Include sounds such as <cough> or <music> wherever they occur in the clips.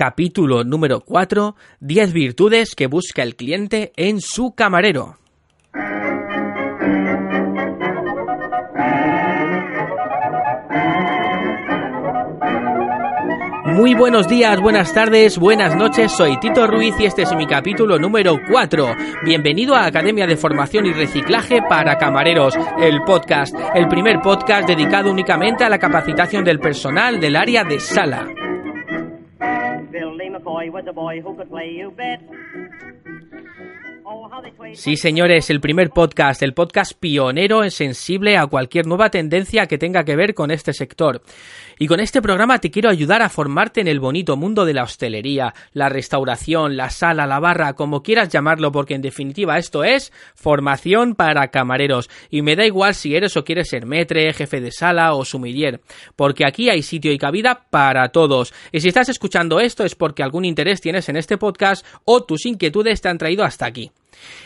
Capítulo número 4. 10 virtudes que busca el cliente en su camarero. Muy buenos días, buenas tardes, buenas noches, soy Tito Ruiz y este es mi capítulo número 4. Bienvenido a Academia de Formación y Reciclaje para Camareros, el podcast, el primer podcast dedicado únicamente a la capacitación del personal del área de sala. boy was a boy who could play, you bet. Sí, señores, el primer podcast, el podcast pionero en sensible a cualquier nueva tendencia que tenga que ver con este sector. Y con este programa te quiero ayudar a formarte en el bonito mundo de la hostelería, la restauración, la sala, la barra, como quieras llamarlo, porque en definitiva esto es formación para camareros. Y me da igual si eres o quieres ser metre, jefe de sala o sumiller, porque aquí hay sitio y cabida para todos. Y si estás escuchando esto es porque algún interés tienes en este podcast o tus inquietudes te han traído hasta aquí.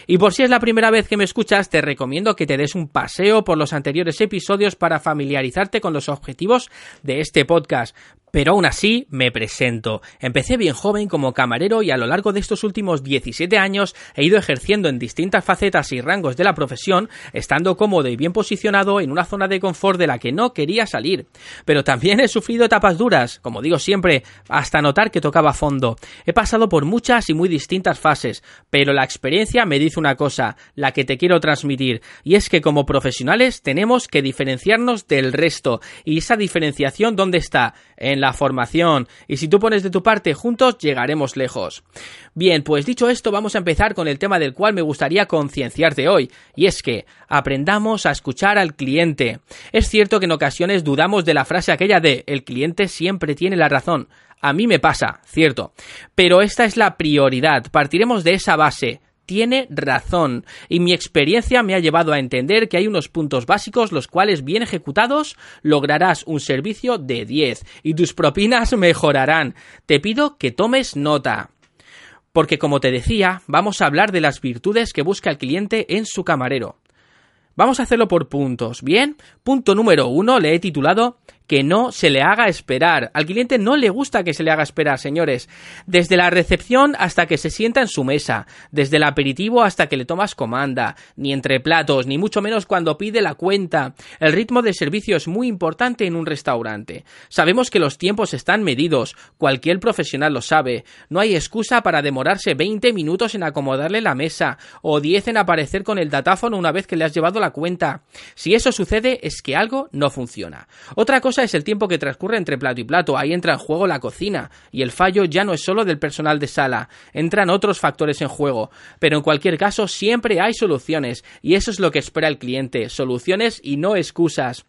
Y por si es la primera vez que me escuchas, te recomiendo que te des un paseo por los anteriores episodios para familiarizarte con los objetivos de este podcast. Pero aún así, me presento. Empecé bien joven como camarero y a lo largo de estos últimos 17 años he ido ejerciendo en distintas facetas y rangos de la profesión, estando cómodo y bien posicionado en una zona de confort de la que no quería salir. Pero también he sufrido etapas duras, como digo siempre, hasta notar que tocaba fondo. He pasado por muchas y muy distintas fases, pero la experiencia me dice una cosa, la que te quiero transmitir, y es que como profesionales tenemos que diferenciarnos del resto. ¿Y esa diferenciación dónde está? La formación. Y si tú pones de tu parte, juntos llegaremos lejos. Bien, pues dicho esto, vamos a empezar con el tema del cual me gustaría concienciarte hoy, y es que aprendamos a escuchar al cliente. Es cierto que en ocasiones dudamos de la frase aquella de el cliente siempre tiene la razón. A mí me pasa, cierto. Pero esta es la prioridad. Partiremos de esa base tiene razón, y mi experiencia me ha llevado a entender que hay unos puntos básicos los cuales bien ejecutados lograrás un servicio de 10 y tus propinas <laughs> mejorarán. Te pido que tomes nota. Porque como te decía, vamos a hablar de las virtudes que busca el cliente en su camarero. Vamos a hacerlo por puntos, ¿bien? Punto número uno le he titulado que no se le haga esperar. Al cliente no le gusta que se le haga esperar, señores. Desde la recepción hasta que se sienta en su mesa, desde el aperitivo hasta que le tomas comanda, ni entre platos, ni mucho menos cuando pide la cuenta. El ritmo de servicio es muy importante en un restaurante. Sabemos que los tiempos están medidos, cualquier profesional lo sabe. No hay excusa para demorarse 20 minutos en acomodarle la mesa o 10 en aparecer con el datáfono una vez que le has llevado la cuenta. Si eso sucede es que algo no funciona. Otra cosa es el tiempo que transcurre entre plato y plato. Ahí entra en juego la cocina. Y el fallo ya no es solo del personal de sala. Entran otros factores en juego. Pero en cualquier caso, siempre hay soluciones. Y eso es lo que espera el cliente. Soluciones y no excusas.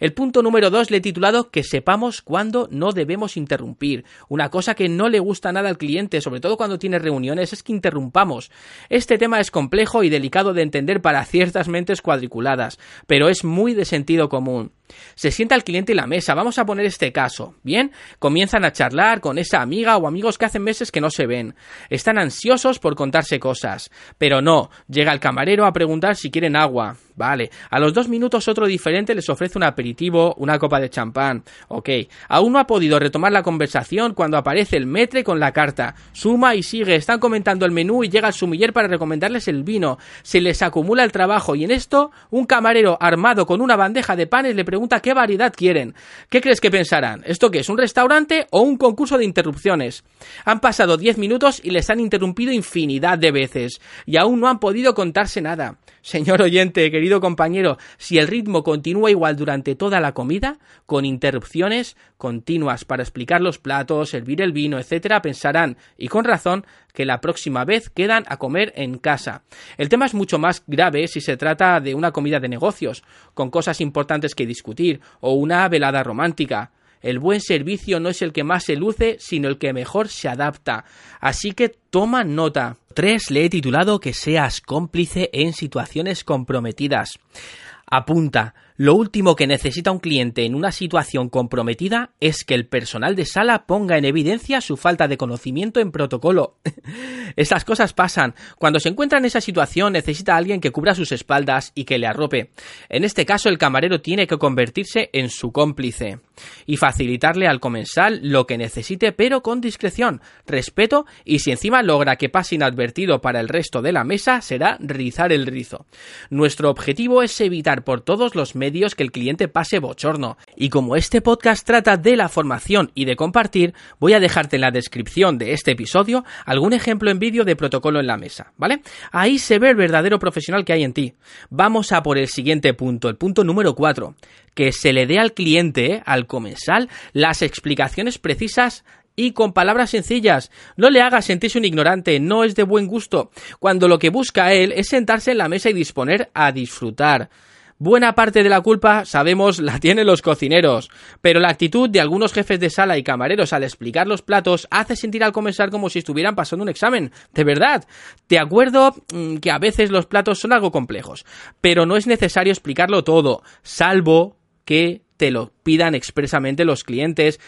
El punto número dos le he titulado que sepamos cuándo no debemos interrumpir. Una cosa que no le gusta nada al cliente, sobre todo cuando tiene reuniones, es que interrumpamos. Este tema es complejo y delicado de entender para ciertas mentes cuadriculadas, pero es muy de sentido común. Se sienta el cliente en la mesa, vamos a poner este caso. Bien, comienzan a charlar con esa amiga o amigos que hacen meses que no se ven. Están ansiosos por contarse cosas. Pero no, llega el camarero a preguntar si quieren agua. Vale, a los dos minutos otro diferente les ofrece un aperitivo, una copa de champán. Ok, aún no ha podido retomar la conversación cuando aparece el metre con la carta. Suma y sigue, están comentando el menú y llega el sumiller para recomendarles el vino. Se les acumula el trabajo y en esto un camarero armado con una bandeja de panes le pregunta qué variedad quieren. ¿Qué crees que pensarán? ¿Esto qué es? ¿Un restaurante o un concurso de interrupciones? Han pasado diez minutos y les han interrumpido infinidad de veces y aún no han podido contarse nada. Señor oyente, querido compañero, si el ritmo continúa igual durante toda la comida, con interrupciones continuas para explicar los platos, servir el vino, etcétera, pensarán, y con razón, que la próxima vez quedan a comer en casa. El tema es mucho más grave si se trata de una comida de negocios, con cosas importantes que discutir, o una velada romántica. El buen servicio no es el que más se luce, sino el que mejor se adapta. Así que toma nota. 3. Le he titulado que seas cómplice en situaciones comprometidas. Apunta, lo último que necesita un cliente en una situación comprometida es que el personal de sala ponga en evidencia su falta de conocimiento en protocolo. <laughs> Estas cosas pasan. Cuando se encuentra en esa situación necesita a alguien que cubra sus espaldas y que le arrope. En este caso el camarero tiene que convertirse en su cómplice y facilitarle al comensal lo que necesite pero con discreción, respeto y si encima logra que pase inadvertido para el resto de la mesa será rizar el rizo. Nuestro objetivo es evitar por todos los medios medios que el cliente pase bochorno. Y como este podcast trata de la formación y de compartir, voy a dejarte en la descripción de este episodio algún ejemplo en vídeo de protocolo en la mesa, ¿vale? Ahí se ve el verdadero profesional que hay en ti. Vamos a por el siguiente punto, el punto número 4, que se le dé al cliente, al comensal, las explicaciones precisas y con palabras sencillas. No le hagas sentirse un ignorante, no es de buen gusto, cuando lo que busca él es sentarse en la mesa y disponer a disfrutar. Buena parte de la culpa, sabemos, la tienen los cocineros, pero la actitud de algunos jefes de sala y camareros al explicar los platos hace sentir al comenzar como si estuvieran pasando un examen. De verdad, te acuerdo mm, que a veces los platos son algo complejos, pero no es necesario explicarlo todo, salvo que te lo pidan expresamente los clientes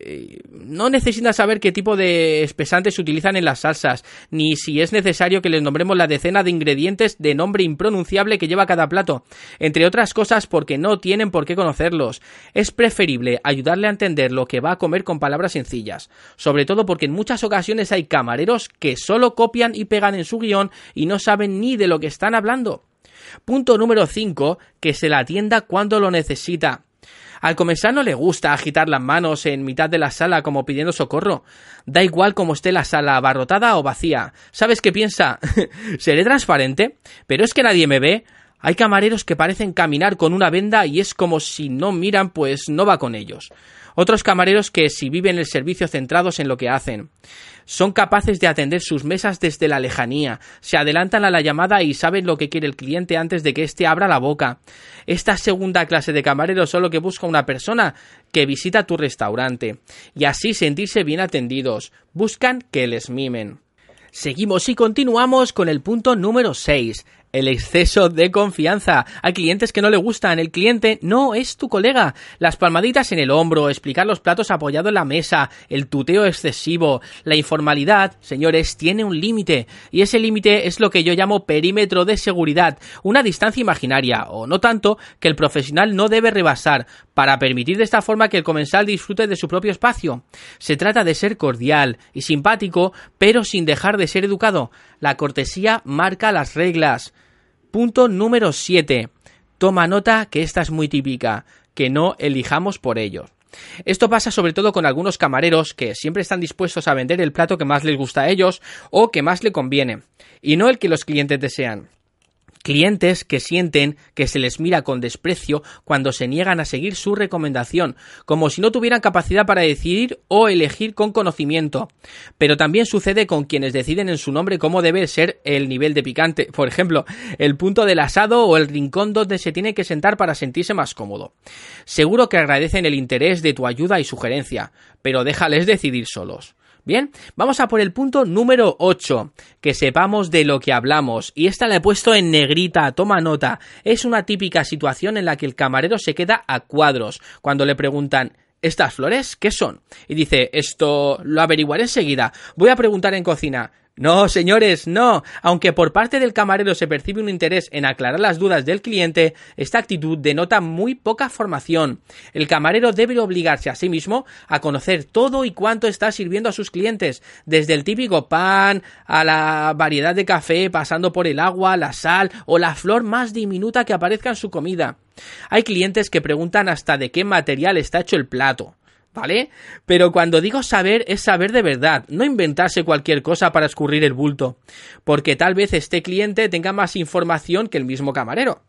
eh, no necesitan saber qué tipo de espesantes se utilizan en las salsas, ni si es necesario que les nombremos la decena de ingredientes de nombre impronunciable que lleva cada plato, entre otras cosas porque no tienen por qué conocerlos. Es preferible ayudarle a entender lo que va a comer con palabras sencillas, sobre todo porque en muchas ocasiones hay camareros que solo copian y pegan en su guion y no saben ni de lo que están hablando. Punto número 5. Que se la atienda cuando lo necesita. Al comensal no le gusta agitar las manos en mitad de la sala como pidiendo socorro. Da igual cómo esté la sala, abarrotada o vacía. ¿Sabes qué piensa? <laughs> Seré transparente, pero es que nadie me ve. Hay camareros que parecen caminar con una venda y es como si no miran, pues no va con ellos. Otros camareros que si viven el servicio centrados en lo que hacen. Son capaces de atender sus mesas desde la lejanía, se adelantan a la llamada y saben lo que quiere el cliente antes de que éste abra la boca. Esta segunda clase de camareros solo que busca una persona que visita tu restaurante y así sentirse bien atendidos. Buscan que les mimen. Seguimos y continuamos con el punto número 6 el exceso de confianza. Hay clientes que no le gustan, el cliente no es tu colega. Las palmaditas en el hombro, explicar los platos apoyado en la mesa, el tuteo excesivo, la informalidad, señores, tiene un límite. Y ese límite es lo que yo llamo perímetro de seguridad, una distancia imaginaria, o no tanto, que el profesional no debe rebasar, para permitir de esta forma que el comensal disfrute de su propio espacio. Se trata de ser cordial y simpático, pero sin dejar de ser educado. La cortesía marca las reglas. Punto número 7. Toma nota que esta es muy típica, que no elijamos por ello. Esto pasa sobre todo con algunos camareros que siempre están dispuestos a vender el plato que más les gusta a ellos o que más le conviene, y no el que los clientes desean. Clientes que sienten que se les mira con desprecio cuando se niegan a seguir su recomendación, como si no tuvieran capacidad para decidir o elegir con conocimiento. Pero también sucede con quienes deciden en su nombre cómo debe ser el nivel de picante, por ejemplo, el punto del asado o el rincón donde se tiene que sentar para sentirse más cómodo. Seguro que agradecen el interés de tu ayuda y sugerencia, pero déjales decidir solos. Bien, vamos a por el punto número 8, que sepamos de lo que hablamos. Y esta la he puesto en negrita, toma nota. Es una típica situación en la que el camarero se queda a cuadros cuando le preguntan ¿Estas flores qué son? Y dice, esto lo averiguaré enseguida. Voy a preguntar en cocina. No, señores, no. Aunque por parte del camarero se percibe un interés en aclarar las dudas del cliente, esta actitud denota muy poca formación. El camarero debe obligarse a sí mismo a conocer todo y cuánto está sirviendo a sus clientes, desde el típico pan a la variedad de café, pasando por el agua, la sal o la flor más diminuta que aparezca en su comida. Hay clientes que preguntan hasta de qué material está hecho el plato. ¿Vale? Pero cuando digo saber es saber de verdad, no inventarse cualquier cosa para escurrir el bulto, porque tal vez este cliente tenga más información que el mismo camarero.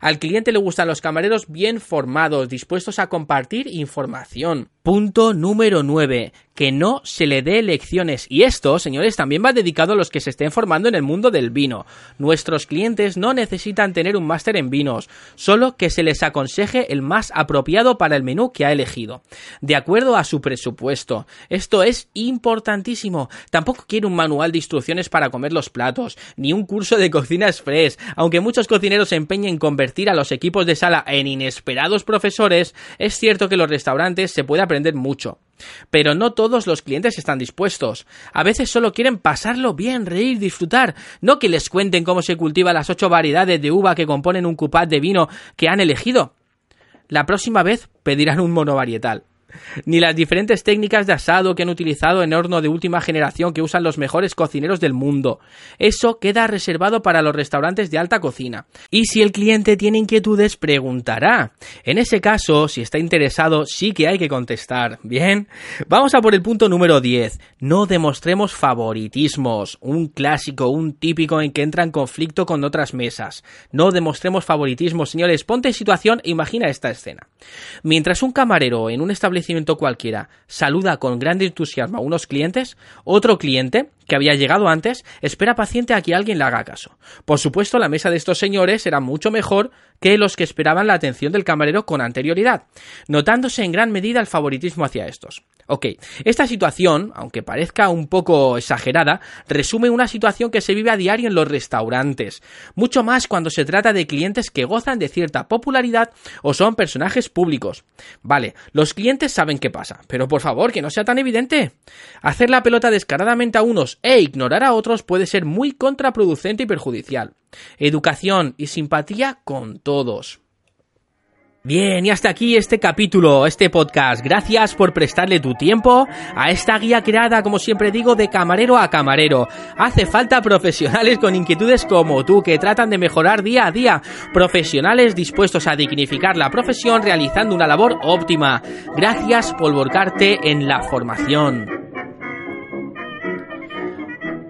Al cliente le gustan los camareros bien formados, dispuestos a compartir información. Punto número 9 que no se le dé lecciones. Y esto, señores, también va dedicado a los que se estén formando en el mundo del vino. Nuestros clientes no necesitan tener un máster en vinos, solo que se les aconseje el más apropiado para el menú que ha elegido, de acuerdo a su presupuesto. Esto es importantísimo. Tampoco quiere un manual de instrucciones para comer los platos, ni un curso de cocina express. Aunque muchos cocineros se empeñen en convertir a los equipos de sala en inesperados profesores, es cierto que los restaurantes se puede aprender mucho. Pero no todos los clientes están dispuestos. A veces solo quieren pasarlo bien, reír, disfrutar, no que les cuenten cómo se cultiva las ocho variedades de uva que componen un cupat de vino que han elegido. La próxima vez pedirán un monovarietal ni las diferentes técnicas de asado que han utilizado en horno de última generación que usan los mejores cocineros del mundo. Eso queda reservado para los restaurantes de alta cocina. Y si el cliente tiene inquietudes, preguntará. En ese caso, si está interesado, sí que hay que contestar. Bien, vamos a por el punto número 10. No demostremos favoritismos. Un clásico, un típico en que entra en conflicto con otras mesas. No demostremos favoritismos, señores. Ponte en situación imagina esta escena. Mientras un camarero en un establecimiento cualquiera saluda con gran entusiasmo a unos clientes, otro cliente, que había llegado antes, espera paciente a que alguien le haga caso. Por supuesto, la mesa de estos señores era mucho mejor que los que esperaban la atención del camarero con anterioridad, notándose en gran medida el favoritismo hacia estos. Ok, esta situación, aunque parezca un poco exagerada, resume una situación que se vive a diario en los restaurantes, mucho más cuando se trata de clientes que gozan de cierta popularidad o son personajes públicos. Vale, los clientes saben qué pasa, pero por favor, que no sea tan evidente. Hacer la pelota descaradamente a unos e ignorar a otros puede ser muy contraproducente y perjudicial. Educación y simpatía con todos. Bien, y hasta aquí este capítulo, este podcast. Gracias por prestarle tu tiempo a esta guía creada, como siempre digo, de camarero a camarero. Hace falta profesionales con inquietudes como tú, que tratan de mejorar día a día. Profesionales dispuestos a dignificar la profesión realizando una labor óptima. Gracias por volcarte en la formación.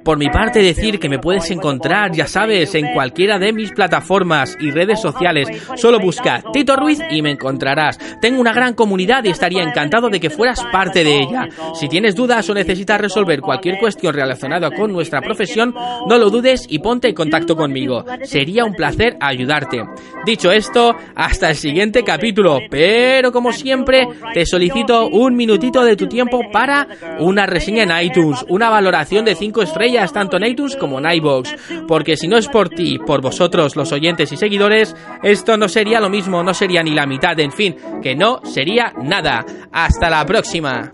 Por mi parte decir que me puedes encontrar, ya sabes, en cualquiera de mis plataformas y redes sociales. Solo busca Tito Ruiz y me encontrarás. Tengo una gran comunidad y estaría encantado de que fueras parte de ella. Si tienes dudas o necesitas resolver cualquier cuestión relacionada con nuestra profesión, no lo dudes y ponte en contacto conmigo. Sería un placer ayudarte. Dicho esto, hasta el siguiente capítulo. Pero como siempre, te solicito un minutito de tu tiempo para una reseña en iTunes, una valoración de 5 tanto en como en porque si no es por ti, por vosotros, los oyentes y seguidores, esto no sería lo mismo, no sería ni la mitad, en fin, que no sería nada. Hasta la próxima.